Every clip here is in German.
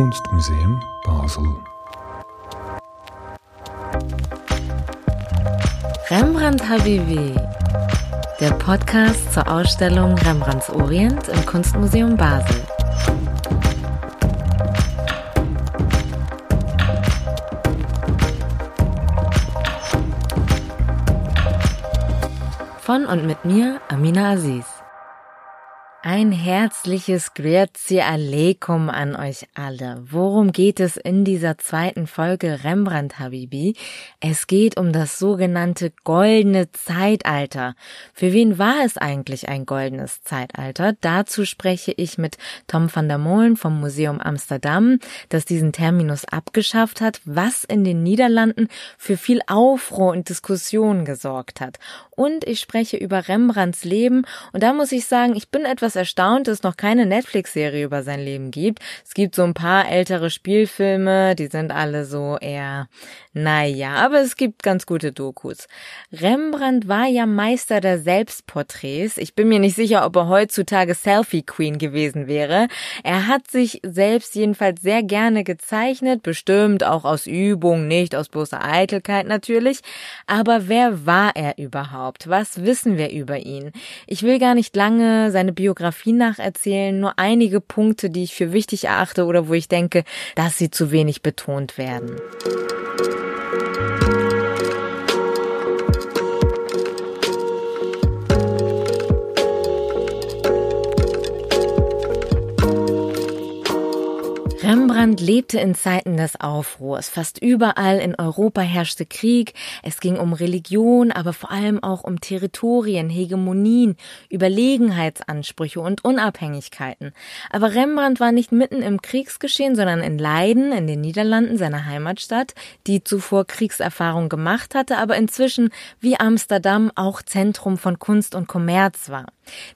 Kunstmuseum Basel. Rembrandt Habibi, der Podcast zur Ausstellung Rembrandts Orient im Kunstmuseum Basel. Von und mit mir, Amina Aziz. Ein herzliches Grüezi Aleikum an euch alle. Worum geht es in dieser zweiten Folge Rembrandt Habibi? Es geht um das sogenannte goldene Zeitalter. Für wen war es eigentlich ein goldenes Zeitalter? Dazu spreche ich mit Tom van der Molen vom Museum Amsterdam, das diesen Terminus abgeschafft hat, was in den Niederlanden für viel Aufruhr und Diskussion gesorgt hat. Und ich spreche über Rembrandts Leben und da muss ich sagen, ich bin etwas etwas erstaunt, dass es noch keine Netflix-Serie über sein Leben gibt. Es gibt so ein paar ältere Spielfilme, die sind alle so eher, naja, aber es gibt ganz gute Dokus. Rembrandt war ja Meister der Selbstporträts. Ich bin mir nicht sicher, ob er heutzutage Selfie Queen gewesen wäre. Er hat sich selbst jedenfalls sehr gerne gezeichnet, bestimmt auch aus Übung, nicht aus bloßer Eitelkeit natürlich. Aber wer war er überhaupt? Was wissen wir über ihn? Ich will gar nicht lange seine Biografie Biografie nacherzählen, nur einige Punkte, die ich für wichtig erachte oder wo ich denke, dass sie zu wenig betont werden. Rembrandt lebte in Zeiten des Aufruhrs. Fast überall in Europa herrschte Krieg. Es ging um Religion, aber vor allem auch um Territorien, Hegemonien, Überlegenheitsansprüche und Unabhängigkeiten. Aber Rembrandt war nicht mitten im Kriegsgeschehen, sondern in Leiden, in den Niederlanden, seiner Heimatstadt, die zuvor Kriegserfahrung gemacht hatte, aber inzwischen wie Amsterdam auch Zentrum von Kunst und Kommerz war.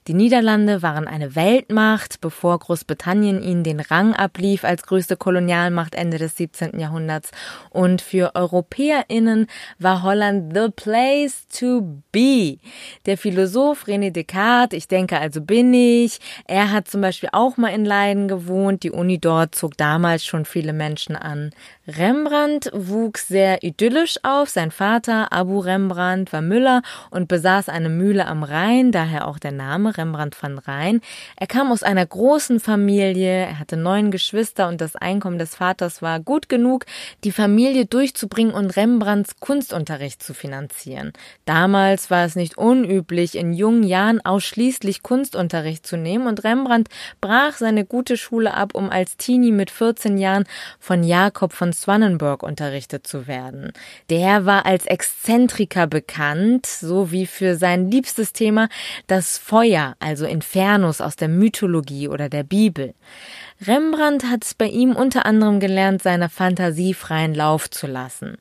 Die Niederlande waren eine Weltmacht, bevor Großbritannien ihnen den Rang ablief als größte Kolonialmacht Ende des 17. Jahrhunderts. Und für EuropäerInnen war Holland the place to be. Der Philosoph René Descartes, ich denke also bin ich, er hat zum Beispiel auch mal in Leiden gewohnt. Die Uni dort zog damals schon viele Menschen an. Rembrandt wuchs sehr idyllisch auf. Sein Vater, Abu Rembrandt, war Müller und besaß eine Mühle am Rhein, daher auch der Name Rembrandt van Rhein. Er kam aus einer großen Familie, er hatte neun Geschwister und das Einkommen des Vaters war gut genug, die Familie durchzubringen und Rembrandts Kunstunterricht zu finanzieren. Damals war es nicht unüblich, in jungen Jahren ausschließlich Kunstunterricht zu nehmen und Rembrandt brach seine gute Schule ab, um als Teenie mit 14 Jahren von Jakob von Swannenburg unterrichtet zu werden. Der war als Exzentriker bekannt, so wie für sein liebstes Thema das Feuer, also Infernus aus der Mythologie oder der Bibel. Rembrandt hat bei ihm unter anderem gelernt, seiner Fantasie freien Lauf zu lassen.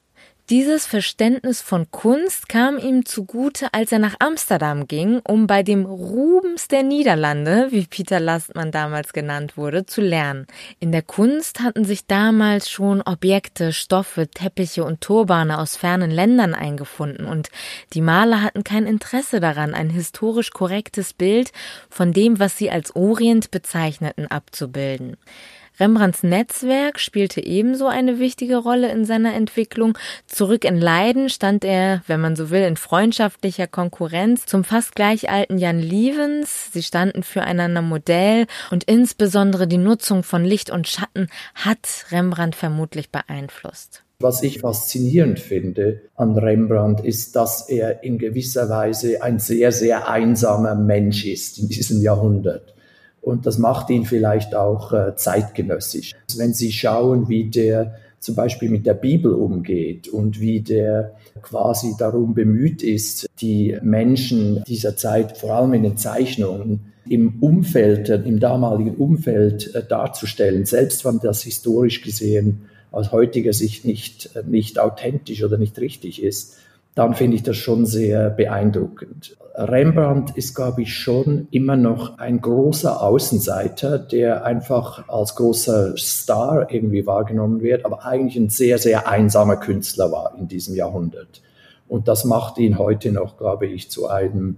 Dieses Verständnis von Kunst kam ihm zugute, als er nach Amsterdam ging, um bei dem Rubens der Niederlande, wie Peter Lastmann damals genannt wurde, zu lernen. In der Kunst hatten sich damals schon Objekte, Stoffe, Teppiche und Turbane aus fernen Ländern eingefunden und die Maler hatten kein Interesse daran, ein historisch korrektes Bild von dem, was sie als Orient bezeichneten, abzubilden. Rembrandts Netzwerk spielte ebenso eine wichtige Rolle in seiner Entwicklung. Zurück in Leiden stand er, wenn man so will, in freundschaftlicher Konkurrenz zum fast gleich alten Jan Lievens. Sie standen füreinander Modell und insbesondere die Nutzung von Licht und Schatten hat Rembrandt vermutlich beeinflusst. Was ich faszinierend finde an Rembrandt ist, dass er in gewisser Weise ein sehr, sehr einsamer Mensch ist in diesem Jahrhundert. Und das macht ihn vielleicht auch äh, zeitgenössisch. Wenn Sie schauen, wie der zum Beispiel mit der Bibel umgeht und wie der quasi darum bemüht ist, die Menschen dieser Zeit, vor allem in den Zeichnungen, im Umfeld, äh, im damaligen Umfeld äh, darzustellen, selbst wenn das historisch gesehen aus heutiger Sicht nicht, äh, nicht authentisch oder nicht richtig ist, dann finde ich das schon sehr beeindruckend. Rembrandt ist, glaube ich, schon immer noch ein großer Außenseiter, der einfach als großer Star irgendwie wahrgenommen wird, aber eigentlich ein sehr, sehr einsamer Künstler war in diesem Jahrhundert. Und das macht ihn heute noch, glaube ich, zu einem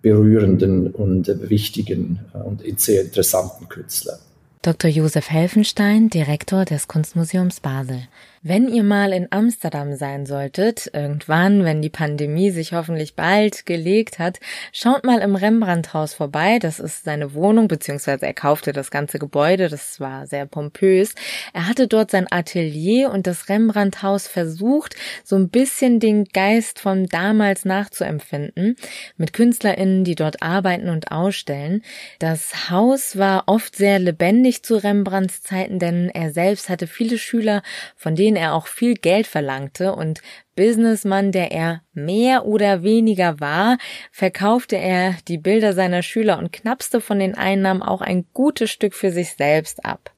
berührenden und wichtigen und sehr interessanten Künstler. Dr. Josef Helfenstein, Direktor des Kunstmuseums Basel. Wenn ihr mal in Amsterdam sein solltet, irgendwann, wenn die Pandemie sich hoffentlich bald gelegt hat, schaut mal im Rembrandthaus vorbei. Das ist seine Wohnung, beziehungsweise er kaufte das ganze Gebäude. Das war sehr pompös. Er hatte dort sein Atelier und das Rembrandthaus versucht, so ein bisschen den Geist von damals nachzuempfinden, mit KünstlerInnen, die dort arbeiten und ausstellen. Das Haus war oft sehr lebendig zu Rembrandts Zeiten, denn er selbst hatte viele Schüler, von denen er auch viel Geld verlangte und Businessmann, der er mehr oder weniger war, verkaufte er die Bilder seiner Schüler und knapste von den Einnahmen auch ein gutes Stück für sich selbst ab.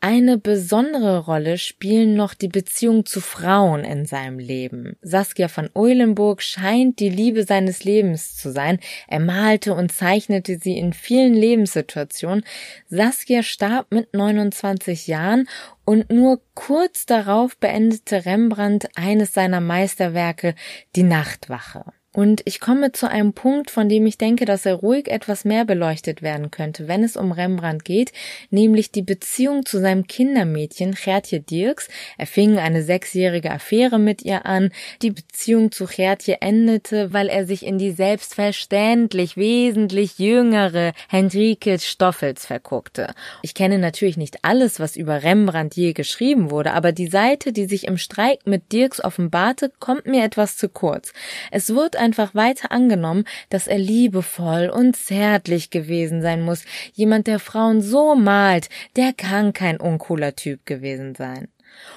Eine besondere Rolle spielen noch die Beziehung zu Frauen in seinem Leben. Saskia von Eulenburg scheint die Liebe seines Lebens zu sein. Er malte und zeichnete sie in vielen Lebenssituationen. Saskia starb mit 29 Jahren und nur kurz darauf beendete Rembrandt eines seiner Meisterwerke, die Nachtwache. Und ich komme zu einem Punkt, von dem ich denke, dass er ruhig etwas mehr beleuchtet werden könnte, wenn es um Rembrandt geht, nämlich die Beziehung zu seinem Kindermädchen Gertje Dirks. Er fing eine sechsjährige Affäre mit ihr an. Die Beziehung zu Gertje endete, weil er sich in die selbstverständlich wesentlich jüngere Henrike Stoffels verguckte. Ich kenne natürlich nicht alles, was über Rembrandt je geschrieben wurde, aber die Seite, die sich im Streik mit Dirks offenbarte, kommt mir etwas zu kurz. Es wird einfach weiter angenommen, dass er liebevoll und zärtlich gewesen sein muss. Jemand, der Frauen so malt, der kann kein uncooler Typ gewesen sein.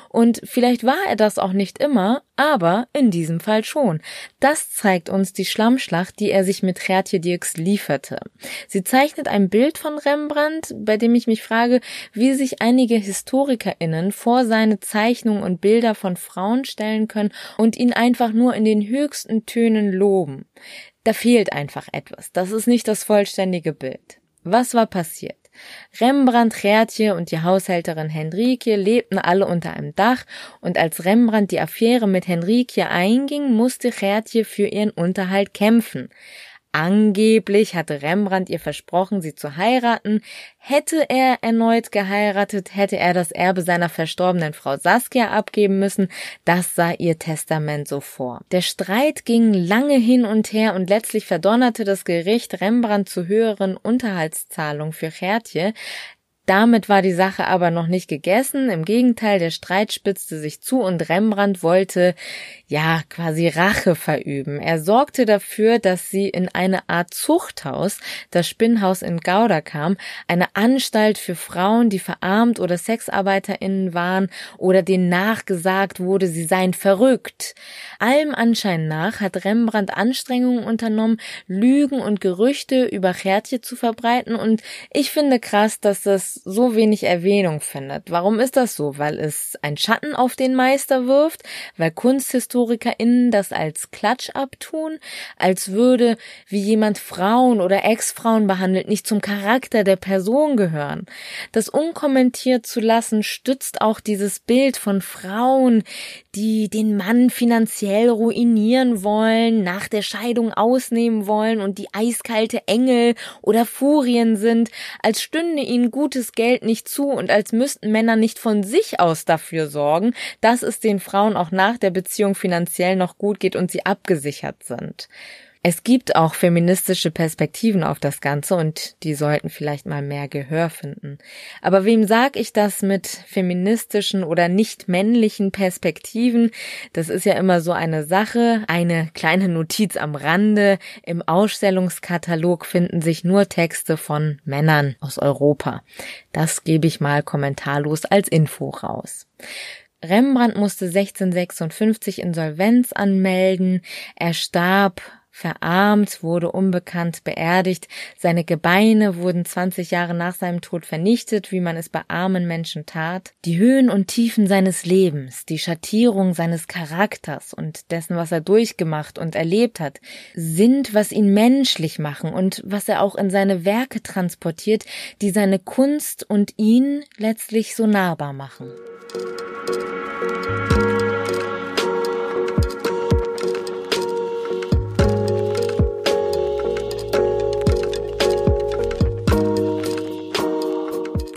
Und vielleicht war er das auch nicht immer, aber in diesem Fall schon. Das zeigt uns die Schlammschlacht, die er sich mit Gertje Dirks lieferte. Sie zeichnet ein Bild von Rembrandt, bei dem ich mich frage, wie sich einige HistorikerInnen vor seine Zeichnungen und Bilder von Frauen stellen können und ihn einfach nur in den höchsten Tönen loben. Da fehlt einfach etwas. Das ist nicht das vollständige Bild. Was war passiert? Rembrandt, Gertje und die Haushälterin Henrike lebten alle unter einem Dach, und als Rembrandt die Affäre mit Henrike einging, musste Gertje für ihren Unterhalt kämpfen. Angeblich hatte Rembrandt ihr versprochen, sie zu heiraten. Hätte er erneut geheiratet, hätte er das Erbe seiner verstorbenen Frau Saskia abgeben müssen. Das sah ihr Testament so vor. Der Streit ging lange hin und her und letztlich verdonnerte das Gericht Rembrandt zu höheren Unterhaltszahlungen für Gertje. Damit war die Sache aber noch nicht gegessen. Im Gegenteil, der Streit spitzte sich zu und Rembrandt wollte, ja, quasi Rache verüben. Er sorgte dafür, dass sie in eine Art Zuchthaus, das Spinnhaus in Gouda kam, eine Anstalt für Frauen, die verarmt oder SexarbeiterInnen waren oder denen nachgesagt wurde, sie seien verrückt. Allem Anschein nach hat Rembrandt Anstrengungen unternommen, Lügen und Gerüchte über Gertje zu verbreiten und ich finde krass, dass das so wenig Erwähnung findet. Warum ist das so? Weil es ein Schatten auf den Meister wirft? Weil KunsthistorikerInnen das als Klatsch abtun? Als würde, wie jemand Frauen oder Ex-Frauen behandelt, nicht zum Charakter der Person gehören? Das unkommentiert zu lassen, stützt auch dieses Bild von Frauen, die den Mann finanziell ruinieren wollen, nach der Scheidung ausnehmen wollen und die eiskalte Engel oder Furien sind, als stünde ihnen gutes gutes Geld nicht zu und als müssten Männer nicht von sich aus dafür sorgen, dass es den Frauen auch nach der Beziehung finanziell noch gut geht und sie abgesichert sind. Es gibt auch feministische Perspektiven auf das Ganze und die sollten vielleicht mal mehr Gehör finden. Aber wem sag ich das mit feministischen oder nicht männlichen Perspektiven? Das ist ja immer so eine Sache. Eine kleine Notiz am Rande. Im Ausstellungskatalog finden sich nur Texte von Männern aus Europa. Das gebe ich mal kommentarlos als Info raus. Rembrandt musste 1656 Insolvenz anmelden. Er starb verarmt, wurde unbekannt beerdigt, seine Gebeine wurden 20 Jahre nach seinem Tod vernichtet, wie man es bei armen Menschen tat. Die Höhen und Tiefen seines Lebens, die Schattierung seines Charakters und dessen, was er durchgemacht und erlebt hat, sind, was ihn menschlich machen und was er auch in seine Werke transportiert, die seine Kunst und ihn letztlich so nahbar machen.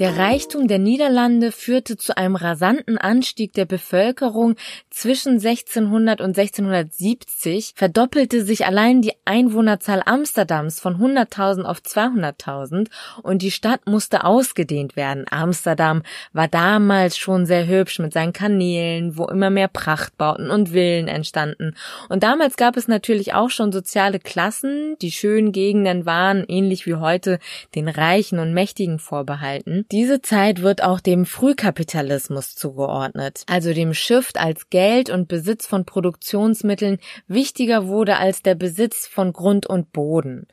Der Reichtum der Niederlande führte zu einem rasanten Anstieg der Bevölkerung. Zwischen 1600 und 1670 verdoppelte sich allein die Einwohnerzahl Amsterdams von 100.000 auf 200.000 und die Stadt musste ausgedehnt werden. Amsterdam war damals schon sehr hübsch mit seinen Kanälen, wo immer mehr Prachtbauten und Villen entstanden. Und damals gab es natürlich auch schon soziale Klassen. Die schönen Gegenden waren, ähnlich wie heute, den Reichen und Mächtigen vorbehalten. Diese Zeit wird auch dem Frühkapitalismus zugeordnet, also dem Shift als Geld und Besitz von Produktionsmitteln wichtiger wurde als der Besitz von Grund und Boden.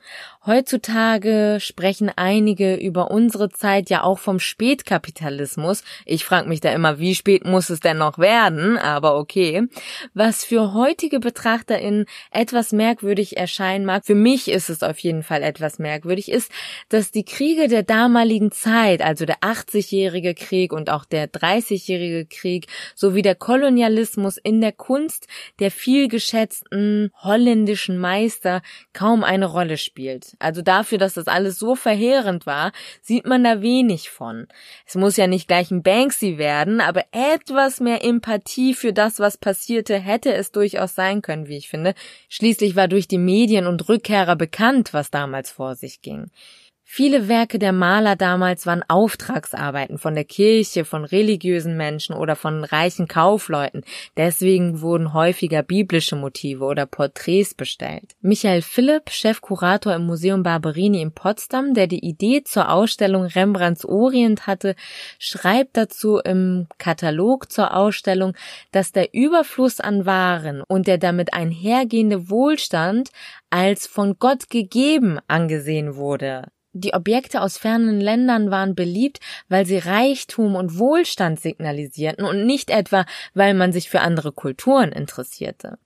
Heutzutage sprechen einige über unsere Zeit ja auch vom Spätkapitalismus. Ich frage mich da immer, wie spät muss es denn noch werden? Aber okay. Was für heutige BetrachterInnen etwas merkwürdig erscheinen mag, für mich ist es auf jeden Fall etwas merkwürdig, ist, dass die Kriege der damaligen Zeit, also der 80-jährige Krieg und auch der 30-jährige Krieg, sowie der Kolonialismus in der Kunst der vielgeschätzten holländischen Meister kaum eine Rolle spielt. Also dafür, dass das alles so verheerend war, sieht man da wenig von. Es muss ja nicht gleich ein Banksy werden, aber etwas mehr Empathie für das, was passierte, hätte es durchaus sein können, wie ich finde. Schließlich war durch die Medien und Rückkehrer bekannt, was damals vor sich ging. Viele Werke der Maler damals waren Auftragsarbeiten von der Kirche, von religiösen Menschen oder von reichen Kaufleuten. Deswegen wurden häufiger biblische Motive oder Porträts bestellt. Michael Philipp, Chefkurator im Museum Barberini in Potsdam, der die Idee zur Ausstellung Rembrandts Orient hatte, schreibt dazu im Katalog zur Ausstellung, dass der Überfluss an Waren und der damit einhergehende Wohlstand als von Gott gegeben angesehen wurde. Die Objekte aus fernen Ländern waren beliebt, weil sie Reichtum und Wohlstand signalisierten und nicht etwa, weil man sich für andere Kulturen interessierte.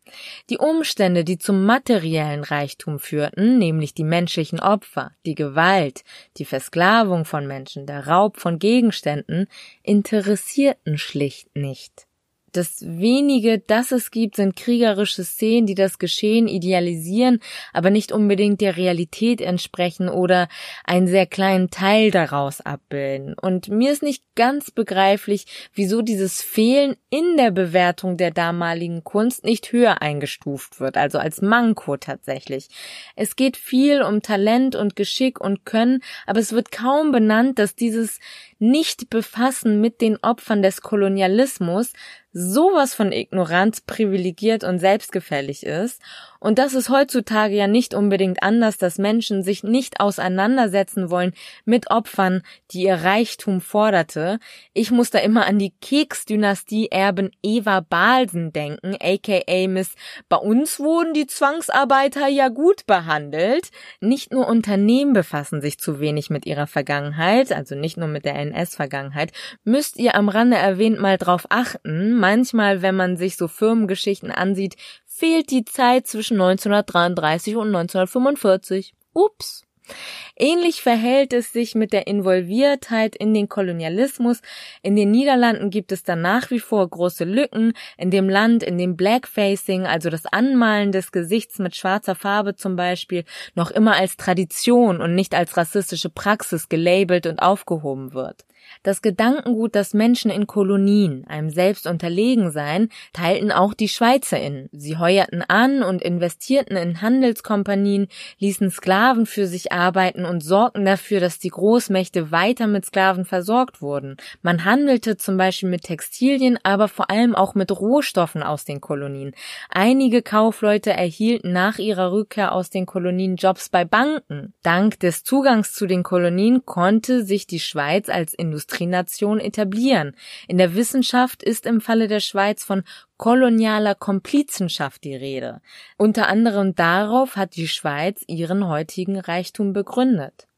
Die Umstände, die zum materiellen Reichtum führten, nämlich die menschlichen Opfer, die Gewalt, die Versklavung von Menschen, der Raub von Gegenständen, interessierten schlicht nicht. Das wenige, das es gibt, sind kriegerische Szenen, die das Geschehen idealisieren, aber nicht unbedingt der Realität entsprechen oder einen sehr kleinen Teil daraus abbilden. Und mir ist nicht ganz begreiflich, wieso dieses Fehlen in der Bewertung der damaligen Kunst nicht höher eingestuft wird, also als Manko tatsächlich. Es geht viel um Talent und Geschick und Können, aber es wird kaum benannt, dass dieses Nicht-Befassen mit den Opfern des Kolonialismus sowas von ignorant, privilegiert und selbstgefällig ist und das ist heutzutage ja nicht unbedingt anders, dass Menschen sich nicht auseinandersetzen wollen mit Opfern, die ihr Reichtum forderte. Ich muss da immer an die Keks-Dynastie-Erben Eva Balsen denken, aka Miss Bei uns wurden die Zwangsarbeiter ja gut behandelt. Nicht nur Unternehmen befassen sich zu wenig mit ihrer Vergangenheit, also nicht nur mit der NS-Vergangenheit. Müsst ihr am Rande erwähnt mal drauf achten. Manchmal, wenn man sich so Firmengeschichten ansieht, fehlt die Zeit zwischen 1933 und 1945. Ups. Ähnlich verhält es sich mit der Involviertheit in den Kolonialismus. In den Niederlanden gibt es da nach wie vor große Lücken. In dem Land, in dem Blackfacing, also das Anmalen des Gesichts mit schwarzer Farbe zum Beispiel, noch immer als Tradition und nicht als rassistische Praxis gelabelt und aufgehoben wird. Das Gedankengut, dass Menschen in Kolonien einem selbst unterlegen seien, teilten auch die SchweizerInnen. Sie heuerten an und investierten in Handelskompanien, ließen Sklaven für sich arbeiten und sorgten dafür, dass die Großmächte weiter mit Sklaven versorgt wurden. Man handelte zum Beispiel mit Textilien, aber vor allem auch mit Rohstoffen aus den Kolonien. Einige Kaufleute erhielten nach ihrer Rückkehr aus den Kolonien Jobs bei Banken. Dank des Zugangs zu den Kolonien konnte sich die Schweiz als Industrie Industrienation etablieren. In der Wissenschaft ist im Falle der Schweiz von kolonialer Komplizenschaft die Rede. Unter anderem darauf hat die Schweiz ihren heutigen Reichtum begründet.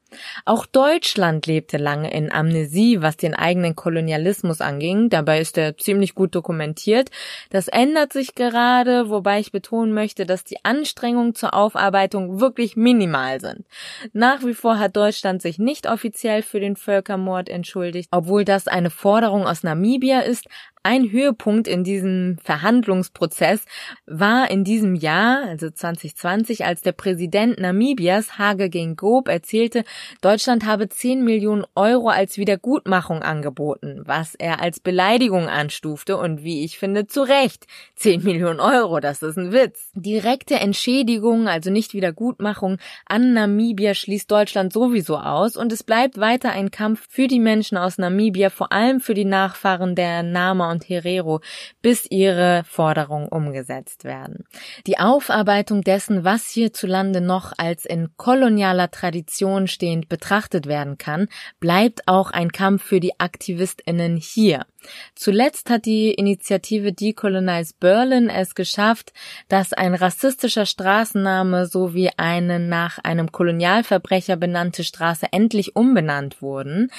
Auch Deutschland lebte lange in Amnesie, was den eigenen Kolonialismus anging. Dabei ist er ziemlich gut dokumentiert. Das ändert sich gerade, wobei ich betonen möchte, dass die Anstrengungen zur Aufarbeitung wirklich minimal sind. Nach wie vor hat Deutschland sich nicht offiziell für den Völkermord entschuldigt, obwohl das eine Forderung aus Namibia ist. Ein Höhepunkt in diesem Verhandlungsprozess war in diesem Jahr, also 2020, als der Präsident Namibias, Hage Geingob, erzählte, Deutschland habe 10 Millionen Euro als Wiedergutmachung angeboten, was er als Beleidigung anstufte und wie ich finde, zu Recht. 10 Millionen Euro, das ist ein Witz. Direkte Entschädigung, also nicht Wiedergutmachung, an Namibia schließt Deutschland sowieso aus und es bleibt weiter ein Kampf für die Menschen aus Namibia, vor allem für die Nachfahren der Nama und Herero, bis ihre Forderungen umgesetzt werden. Die Aufarbeitung dessen, was hierzulande noch als in kolonialer Tradition stehend betrachtet werden kann, bleibt auch ein Kampf für die AktivistInnen hier. Zuletzt hat die Initiative Decolonize Berlin es geschafft, dass ein rassistischer Straßenname sowie eine nach einem Kolonialverbrecher benannte Straße endlich umbenannt wurden.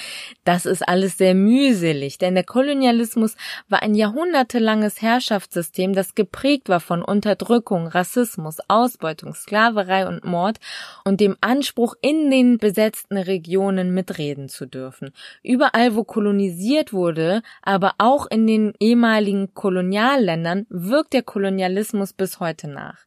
Das ist alles sehr mühselig, denn der Kolonialismus war ein jahrhundertelanges Herrschaftssystem, das geprägt war von Unterdrückung, Rassismus, Ausbeutung, Sklaverei und Mord und dem Anspruch, in den besetzten Regionen mitreden zu dürfen. Überall, wo kolonisiert wurde, aber auch in den ehemaligen Kolonialländern wirkt der Kolonialismus bis heute nach.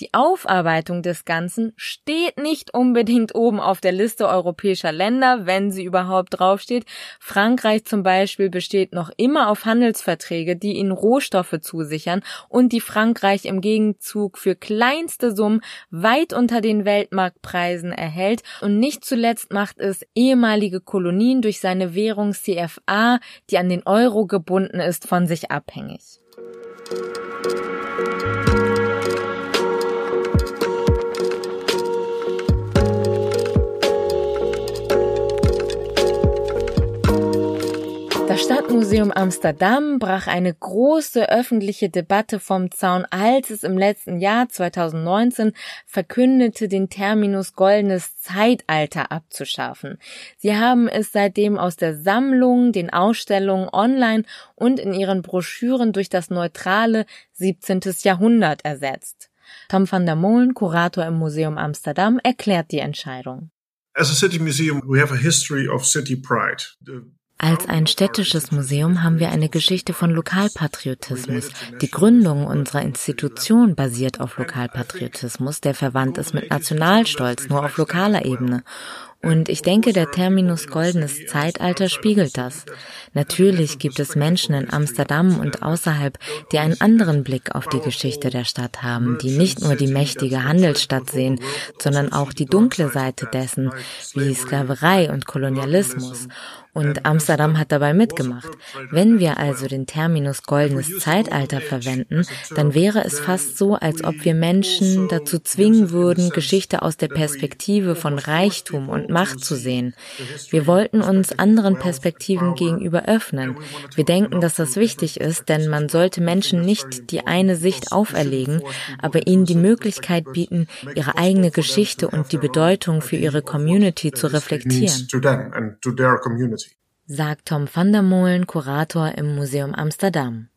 Die Aufarbeitung des Ganzen steht nicht unbedingt oben auf der Liste europäischer Länder, wenn sie überhaupt draufsteht. Frankreich zum Beispiel besteht noch immer auf Handelsverträge, die ihnen Rohstoffe zusichern und die Frankreich im Gegenzug für kleinste Summen weit unter den Weltmarktpreisen erhält. Und nicht zuletzt macht es ehemalige Kolonien durch seine Währung CFA, die an den Euro gebunden ist, von sich abhängig. Das Stadtmuseum Amsterdam brach eine große öffentliche Debatte vom Zaun, als es im letzten Jahr 2019 verkündete, den Terminus goldenes Zeitalter abzuschaffen. Sie haben es seitdem aus der Sammlung, den Ausstellungen online und in ihren Broschüren durch das neutrale 17. Jahrhundert ersetzt. Tom van der Molen, Kurator im Museum Amsterdam, erklärt die Entscheidung. As a city museum, we have a history of city pride. Als ein städtisches Museum haben wir eine Geschichte von Lokalpatriotismus. Die Gründung unserer Institution basiert auf Lokalpatriotismus, der verwandt ist mit Nationalstolz, nur auf lokaler Ebene. Und ich denke, der Terminus goldenes Zeitalter spiegelt das. Natürlich gibt es Menschen in Amsterdam und außerhalb, die einen anderen Blick auf die Geschichte der Stadt haben, die nicht nur die mächtige Handelsstadt sehen, sondern auch die dunkle Seite dessen, wie Sklaverei und Kolonialismus. Und Amsterdam hat dabei mitgemacht. Wenn wir also den Terminus goldenes Zeitalter verwenden, dann wäre es fast so, als ob wir Menschen dazu zwingen würden, Geschichte aus der Perspektive von Reichtum und Macht zu sehen. Wir wollten uns anderen Perspektiven gegenüber öffnen. Wir denken, dass das wichtig ist, denn man sollte Menschen nicht die eine Sicht auferlegen, aber ihnen die Möglichkeit bieten, ihre eigene Geschichte und die Bedeutung für ihre Community zu reflektieren sagt Tom van der Molen, Kurator im Museum Amsterdam.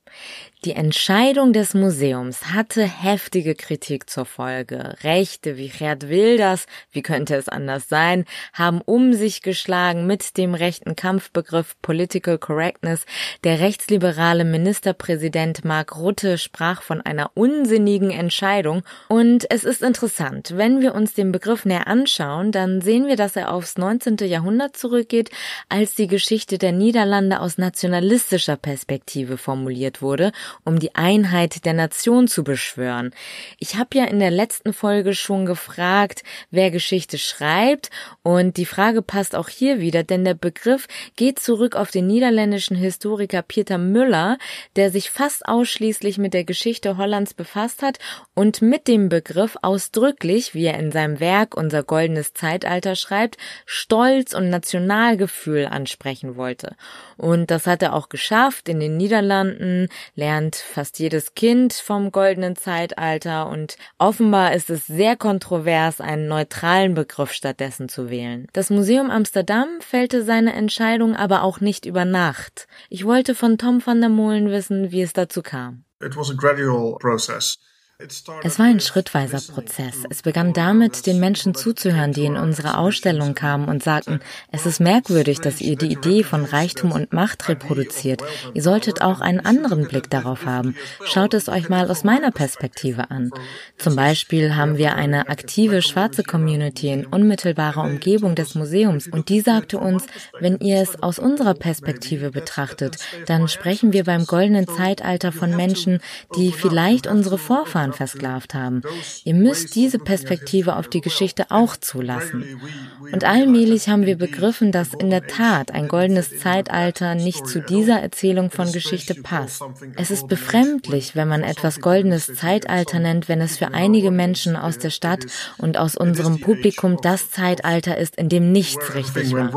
Die Entscheidung des Museums hatte heftige Kritik zur Folge. Rechte wie Gerd Wilders, wie könnte es anders sein, haben um sich geschlagen mit dem rechten Kampfbegriff Political Correctness. Der rechtsliberale Ministerpräsident Mark Rutte sprach von einer unsinnigen Entscheidung. Und es ist interessant, wenn wir uns den Begriff näher anschauen, dann sehen wir, dass er aufs 19. Jahrhundert zurückgeht, als die Geschichte der Niederlande aus nationalistischer Perspektive formuliert wurde um die Einheit der Nation zu beschwören. Ich habe ja in der letzten Folge schon gefragt, wer Geschichte schreibt und die Frage passt auch hier wieder, denn der Begriff geht zurück auf den niederländischen Historiker Pieter Müller, der sich fast ausschließlich mit der Geschichte Hollands befasst hat und mit dem Begriff ausdrücklich, wie er in seinem Werk Unser goldenes Zeitalter schreibt, Stolz und Nationalgefühl ansprechen wollte. Und das hat er auch geschafft. In den Niederlanden lernt fast jedes Kind vom goldenen Zeitalter und offenbar ist es sehr kontrovers, einen neutralen Begriff stattdessen zu wählen. Das Museum Amsterdam fällte seine Entscheidung aber auch nicht über Nacht. Ich wollte von Tom van der Molen wissen, wie es dazu kam. It was a gradual process. Es war ein schrittweiser Prozess. Es begann damit, den Menschen zuzuhören, die in unsere Ausstellung kamen und sagten, es ist merkwürdig, dass ihr die Idee von Reichtum und Macht reproduziert. Ihr solltet auch einen anderen Blick darauf haben. Schaut es euch mal aus meiner Perspektive an. Zum Beispiel haben wir eine aktive schwarze Community in unmittelbarer Umgebung des Museums und die sagte uns, wenn ihr es aus unserer Perspektive betrachtet, dann sprechen wir beim goldenen Zeitalter von Menschen, die vielleicht unsere Vorfahren Jahren versklavt haben. Ihr müsst diese Perspektive auf die Geschichte auch zulassen. Und allmählich haben wir begriffen, dass in der Tat ein goldenes Zeitalter nicht zu dieser Erzählung von Geschichte passt. Es ist befremdlich, wenn man etwas goldenes Zeitalter nennt, wenn es für einige Menschen aus der Stadt und aus unserem Publikum das Zeitalter ist, in dem nichts richtig war.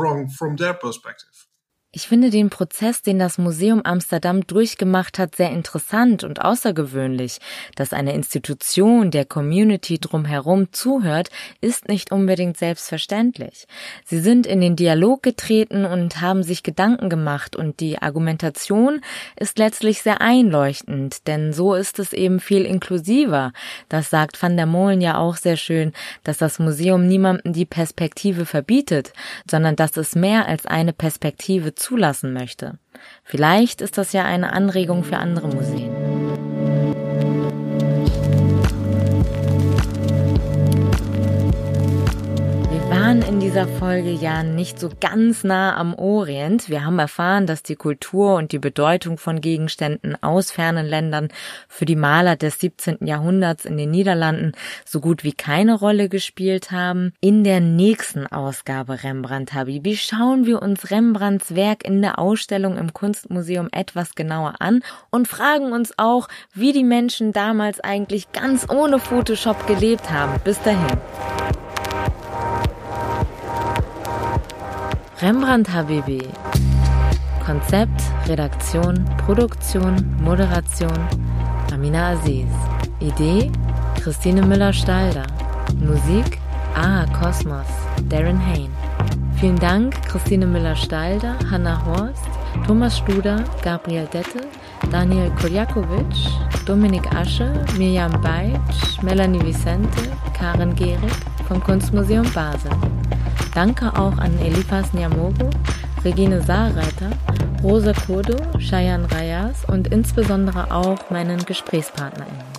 Ich finde den Prozess, den das Museum Amsterdam durchgemacht hat, sehr interessant und außergewöhnlich. Dass eine Institution der Community drumherum zuhört, ist nicht unbedingt selbstverständlich. Sie sind in den Dialog getreten und haben sich Gedanken gemacht und die Argumentation ist letztlich sehr einleuchtend, denn so ist es eben viel inklusiver. Das sagt Van der Molen ja auch sehr schön, dass das Museum niemandem die Perspektive verbietet, sondern dass es mehr als eine Perspektive zulassen möchte. Vielleicht ist das ja eine Anregung für andere Museen. Waren in dieser Folge ja nicht so ganz nah am Orient. Wir haben erfahren, dass die Kultur und die Bedeutung von Gegenständen aus fernen Ländern für die Maler des 17. Jahrhunderts in den Niederlanden so gut wie keine Rolle gespielt haben. In der nächsten Ausgabe Rembrandt Habibi schauen wir uns Rembrandts Werk in der Ausstellung im Kunstmuseum etwas genauer an und fragen uns auch, wie die Menschen damals eigentlich ganz ohne Photoshop gelebt haben. Bis dahin. Rembrandt HBB. Konzept, Redaktion, Produktion, Moderation Amina Aziz. Idee Christine Müller-Stalder. Musik Aha Kosmos, Darren Hain. Vielen Dank Christine Müller-Stalder, Hanna Horst, Thomas Studer, Gabriel Dette, Daniel Koljakovic, Dominik Asche, Mirjam Beitsch, Melanie Vicente, Karen Gehrig vom Kunstmuseum Basel. Danke auch an Elifas Nyamogo, Regine Saarreiter, Rosa Kodo, Shayan Rayas und insbesondere auch meinen GesprächspartnerInnen.